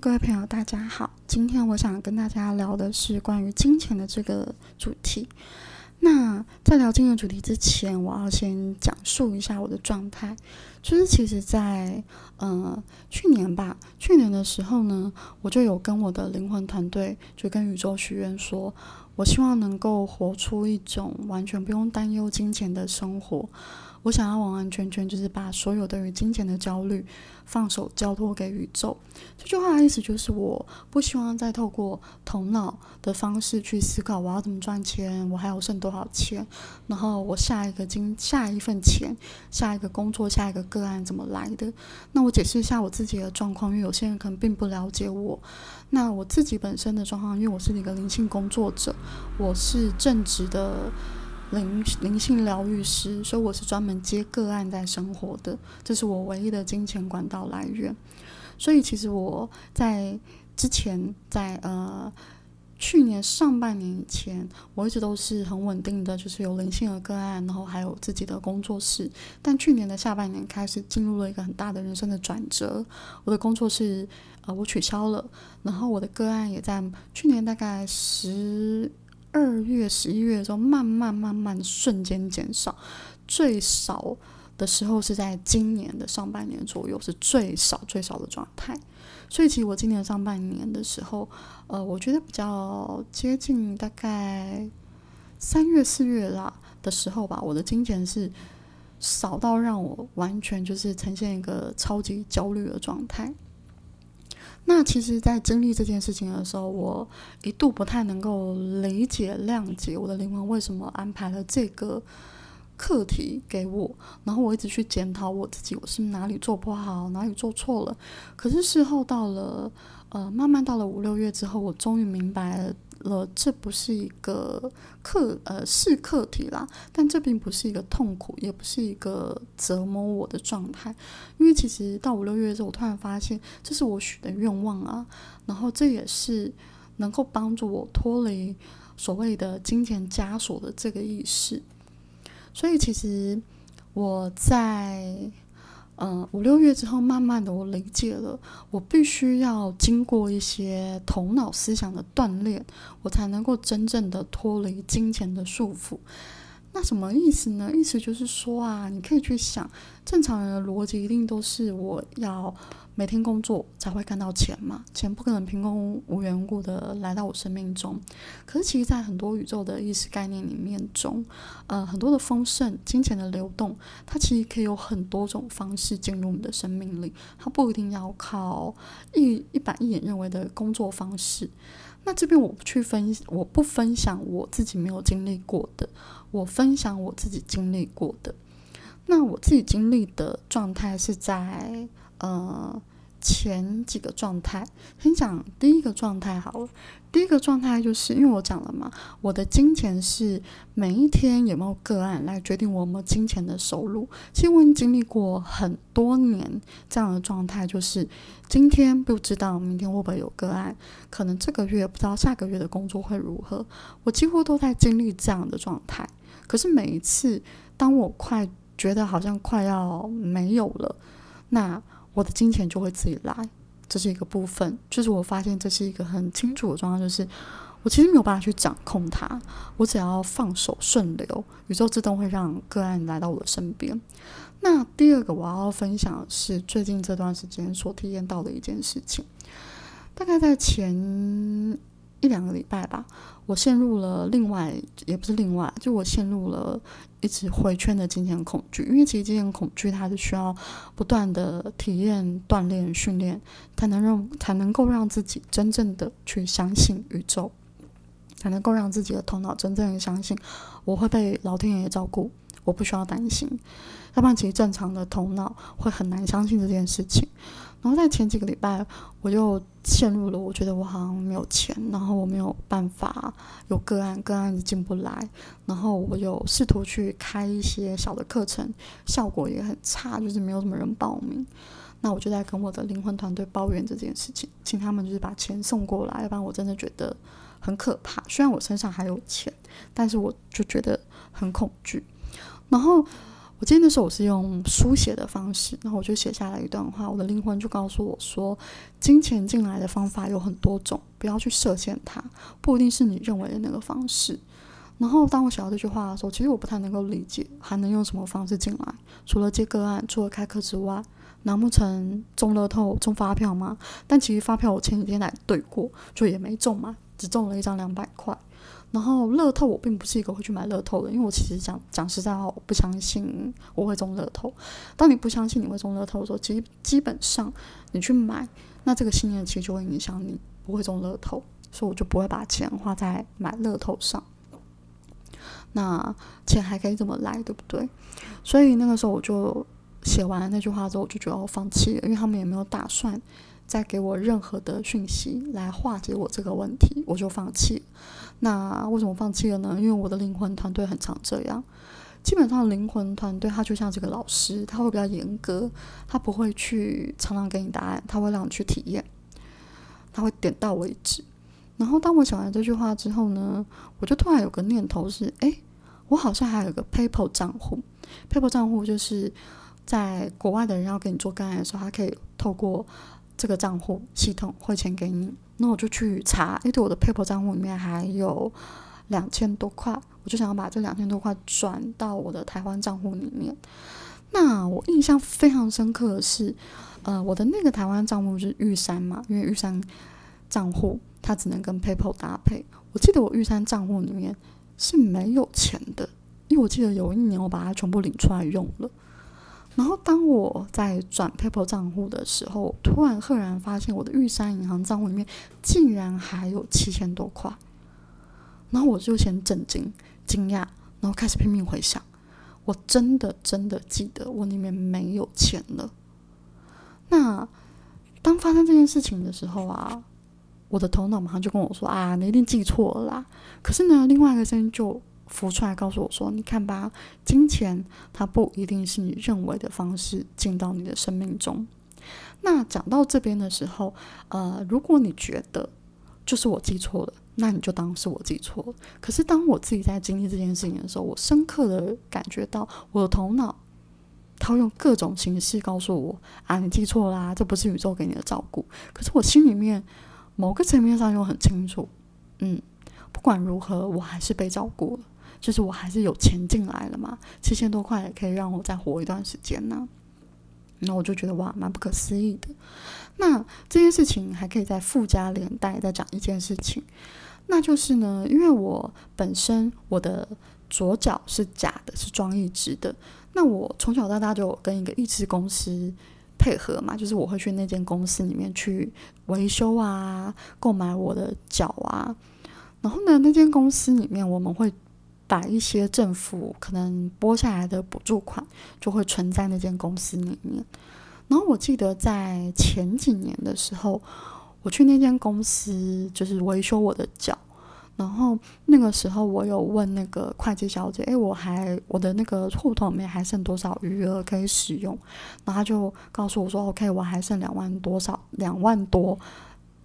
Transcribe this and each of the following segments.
各位朋友，大家好。今天我想跟大家聊的是关于金钱的这个主题。那在聊金钱主题之前，我要先讲述一下我的状态。就是其实，在呃去年吧，去年的时候呢，我就有跟我的灵魂团队，就跟宇宙许愿说，我希望能够活出一种完全不用担忧金钱的生活。我想要完完全全就是把所有对于金钱的焦虑放手交托给宇宙。这句话的意思就是，我不希望再透过头脑的方式去思考我要怎么赚钱，我还有剩多少钱，然后我下一个金下一份钱，下一个工作，下一个个案怎么来的。那我解释一下我自己的状况，因为有些人可能并不了解我。那我自己本身的状况，因为我是一个灵性工作者，我是正直的。灵灵性疗愈师，所以我是专门接个案在生活的，这是我唯一的金钱管道来源。所以其实我在之前，在呃去年上半年以前，我一直都是很稳定的，就是有灵性的个案，然后还有自己的工作室。但去年的下半年开始进入了一个很大的人生的转折，我的工作室呃我取消了，然后我的个案也在去年大概十。二月、十一月的时候，慢慢、慢慢瞬间减少，最少的时候是在今年的上半年左右，是最少最少的状态。所以，其实我今年上半年的时候，呃，我觉得比较接近大概三月、四月啦的时候吧，我的金钱是少到让我完全就是呈现一个超级焦虑的状态。那其实，在经历这件事情的时候，我一度不太能够理解、谅解我的灵魂为什么安排了这个课题给我。然后我一直去检讨我自己，我是哪里做不好，哪里做错了。可是事后到了，呃，慢慢到了五六月之后，我终于明白了。这不是一个课，呃，是课题啦，但这并不是一个痛苦，也不是一个折磨我的状态，因为其实到五六月的时候，我突然发现这是我许的愿望啊，然后这也是能够帮助我脱离所谓的金钱枷锁的这个意识，所以其实我在。嗯，五六月之后，慢慢的我理解了，我必须要经过一些头脑思想的锻炼，我才能够真正的脱离金钱的束缚。那什么意思呢？意思就是说啊，你可以去想，正常人的逻辑一定都是我要。每天工作才会看到钱嘛，钱不可能凭空无缘故的来到我生命中。可是其实，在很多宇宙的意识概念里面中，呃，很多的丰盛、金钱的流动，它其实可以有很多种方式进入你的生命里，它不一定要靠一一板一眼认为的工作方式。那这边我不去分，我不分享我自己没有经历过的，我分享我自己经历过的。那我自己经历的状态是在。呃，前几个状态，先讲第一个状态好了。第一个状态就是因为我讲了嘛，我的金钱是每一天有没有个案来决定我们金钱的收入。其实我已经经历过很多年这样的状态，就是今天不知道明天会不会有个案，可能这个月不知道下个月的工作会如何。我几乎都在经历这样的状态。可是每一次，当我快觉得好像快要没有了，那我的金钱就会自己来，这是一个部分。就是我发现这是一个很清楚的状况，就是我其实没有办法去掌控它，我只要放手顺流，宇宙自动会让个案来到我的身边。那第二个我要分享是最近这段时间所体验到的一件事情，大概在前一两个礼拜吧。我陷入了另外，也不是另外，就我陷入了一直回圈的金钱恐惧。因为其实金钱恐惧它是需要不断的体验、锻炼、训练，才能让才能够让自己真正的去相信宇宙，才能够让自己的头脑真正的相信我会被老天爷照顾，我不需要担心。要不然，其实正常的头脑会很难相信这件事情。然后在前几个礼拜，我又陷入了，我觉得我好像没有钱，然后我没有办法有个案，个案进不来。然后我有试图去开一些小的课程，效果也很差，就是没有什么人报名。那我就在跟我的灵魂团队抱怨这件事情，请他们就是把钱送过来，要不然我真的觉得很可怕。虽然我身上还有钱，但是我就觉得很恐惧。然后。我记得那时候我是用书写的方式，然后我就写下来一段话。我的灵魂就告诉我说，金钱进来的方法有很多种，不要去设限它，不一定是你认为的那个方式。然后当我写到这句话的时候，其实我不太能够理解，还能用什么方式进来？除了接个案，除了开课之外，难不成中乐透、中发票吗？但其实发票我前几天来对过，就也没中嘛，只中了一张两百块。然后乐透我并不是一个会去买乐透的，因为我其实讲讲实在话，我不相信我会中乐透。当你不相信你会中乐透的时候，其实基本上你去买，那这个信念其实就会影响你不会中乐透，所以我就不会把钱花在买乐透上。那钱还可以怎么来，对不对？所以那个时候我就写完那句话之后，我就觉得我放弃了，因为他们也没有打算再给我任何的讯息来化解我这个问题，我就放弃。那为什么放弃了呢？因为我的灵魂团队很常这样。基本上灵魂团队他就像这个老师，他会比较严格，他不会去常常给你答案，他会让你去体验，他会点到为止。然后当我讲完这句话之后呢，我就突然有个念头是：哎，我好像还有个 PayPal 账户。PayPal 账户就是在国外的人要给你做干案的时候，他可以透过这个账户系统汇钱给你。那我就去查，哎，对，我的 PayPal 账户里面还有两千多块，我就想要把这两千多块转到我的台湾账户里面。那我印象非常深刻的是，呃，我的那个台湾账户是玉山嘛，因为玉山账户它只能跟 PayPal 搭配。我记得我玉山账户里面是没有钱的，因为我记得有一年我把它全部领出来用了。然后当我在转 PayPal 账户的时候，突然赫然发现我的玉山银行账户里面竟然还有七千多块，然后我就先震惊、惊讶，然后开始拼命回想，我真的真的记得我里面没有钱了。那当发生这件事情的时候啊，我的头脑马上就跟我说：“啊，你一定记错了啦。”可是呢，另外一个声音就。浮出来告诉我说：“你看吧，金钱它不一定是你认为的方式进到你的生命中。”那讲到这边的时候，呃，如果你觉得就是我记错了，那你就当是我记错了。可是当我自己在经历这件事情的时候，我深刻的感觉到我的头脑，它用各种形式告诉我：“啊，你记错啦，这不是宇宙给你的照顾。”可是我心里面某个层面上又很清楚，嗯，不管如何，我还是被照顾了。就是我还是有钱进来了嘛，七千多块也可以让我再活一段时间呢。那我就觉得哇，蛮不可思议的。那这件事情还可以再附加连带再讲一件事情，那就是呢，因为我本身我的左脚是假的，是装一只的。那我从小到大就跟一个义肢公司配合嘛，就是我会去那间公司里面去维修啊，购买我的脚啊。然后呢，那间公司里面我们会。把一些政府可能拨下来的补助款，就会存在那间公司里面。然后我记得在前几年的时候，我去那间公司就是维修我的脚。然后那个时候我有问那个会计小姐：“诶，我还我的那个户头里面还剩多少余额可以使用？”然后他就告诉我说：“OK，我还剩两万多少两万多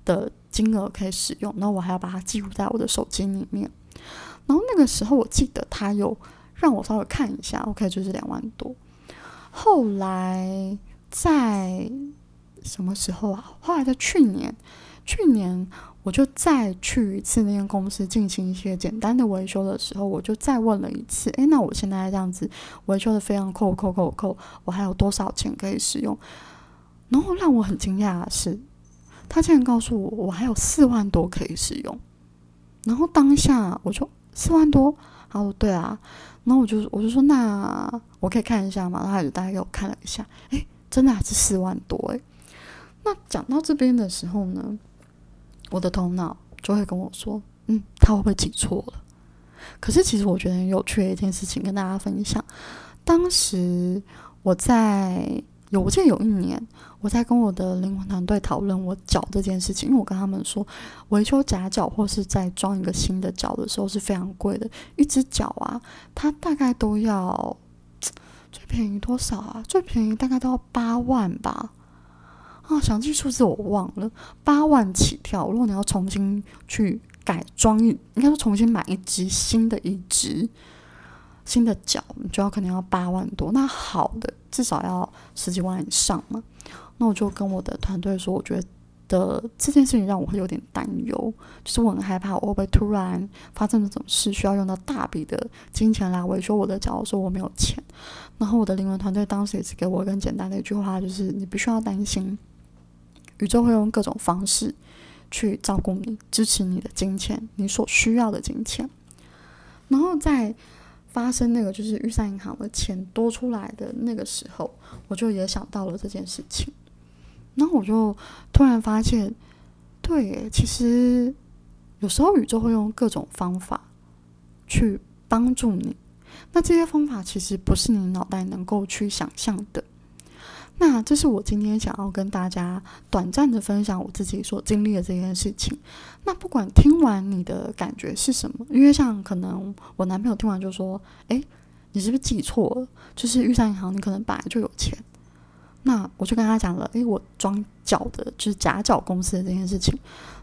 的金额可以使用。那我还要把它记录在我的手机里面。”然后那个时候，我记得他有让我稍微看一下，OK，就是两万多。后来在什么时候啊？后来在去年，去年我就再去一次那间公司进行一些简单的维修的时候，我就再问了一次：，诶，那我现在这样子维修的非常扣扣扣扣，我还有多少钱可以使用？然后让我很惊讶的是，他竟然告诉我，我还有四万多可以使用。然后当下我就。四万多，他说对啊，然后我就我就说那我可以看一下嘛，然后他就大概给我看了一下，哎，真的还是四万多哎。那讲到这边的时候呢，我的头脑就会跟我说，嗯，他会不会记错了？可是其实我觉得很有趣的一件事情跟大家分享，当时我在。有，我记得有一年，我在跟我的灵魂团队讨论我脚这件事情，因为我跟他们说，维修假脚或是再装一个新的脚的时候是非常贵的，一只脚啊，它大概都要最便宜多少啊？最便宜大概都要八万吧？啊，详细数字我忘了，八万起跳。如果你要重新去改装，应该说重新买一只新的一只，新的脚，你就要可能要八万多，那好的至少要十几万以上嘛。那我就跟我的团队说，我觉得。这件事情让我会有点担忧，就是我很害怕我会不会突然发生那种事，需要用到大笔的金钱来维修我的脚，我说我没有钱。然后我的灵魂团队当时也是给我一个很简单的一句话，就是你不需要担心，宇宙会用各种方式去照顾你，支持你的金钱，你所需要的金钱。然后在发生那个就是预算银行的钱多出来的那个时候，我就也想到了这件事情。然后我就突然发现，对，其实有时候宇宙会用各种方法去帮助你。那这些方法其实不是你脑袋能够去想象的。那这是我今天想要跟大家短暂的分享我自己所经历的这件事情。那不管听完你的感觉是什么，因为像可能我男朋友听完就说：“哎，你是不是记错了？就是玉山银行，你可能本来就有钱。”那我就跟他讲了，诶，我装脚的，就是假脚公司的这件事情，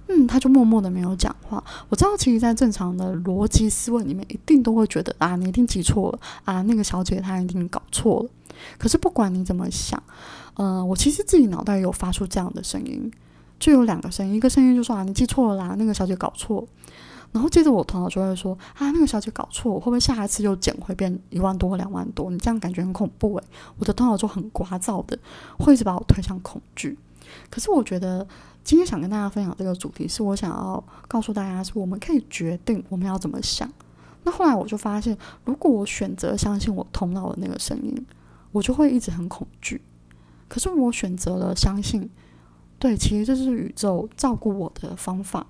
嗯，他就默默的没有讲话。我知道，其实，在正常的逻辑思维里面，一定都会觉得啊，你一定记错了啊，那个小姐她一定搞错了。可是不管你怎么想，嗯，我其实自己脑袋有发出这样的声音，就有两个声音，一个声音就说啊，你记错了啦，那个小姐搞错。然后接着我头脑就会说啊，那个小姐搞错，会不会下一次又捡回变一万多两万多？你这样感觉很恐怖诶。我的头脑就很聒噪的，会一直把我推向恐惧。可是我觉得今天想跟大家分享这个主题，是我想要告诉大家，是我们可以决定我们要怎么想。那后来我就发现，如果我选择相信我头脑的那个声音，我就会一直很恐惧。可是我选择了相信，对，其实这是宇宙照顾我的方法。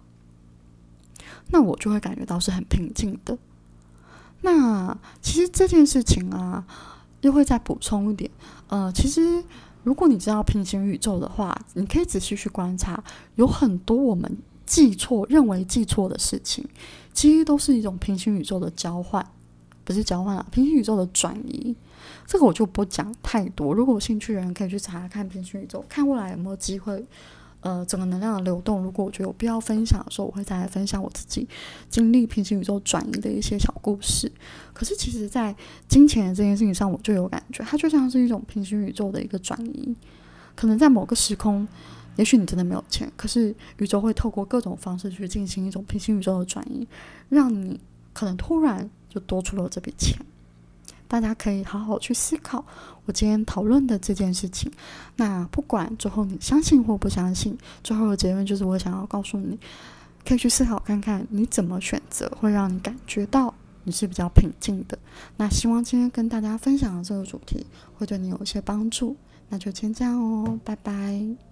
那我就会感觉到是很平静的。那其实这件事情啊，又会再补充一点。呃，其实如果你知道平行宇宙的话，你可以仔细去观察，有很多我们记错、认为记错的事情，其实都是一种平行宇宙的交换，不是交换啊，平行宇宙的转移。这个我就不讲太多。如果有兴趣的人可以去查看平行宇宙，看未来有没有机会。呃，整个能量的流动，如果我觉得有必要分享的时候，我会再来分享我自己经历平行宇宙转移的一些小故事。可是，其实，在金钱这件事情上，我就有感觉，它就像是一种平行宇宙的一个转移。可能在某个时空，也许你真的没有钱，可是宇宙会透过各种方式去进行一种平行宇宙的转移，让你可能突然就多出了这笔钱。大家可以好好去思考我今天讨论的这件事情。那不管最后你相信或不相信，最后的结论就是我想要告诉你，可以去思考看看你怎么选择会让你感觉到你是比较平静的。那希望今天跟大家分享的这个主题会对你有一些帮助。那就先这样哦，拜拜。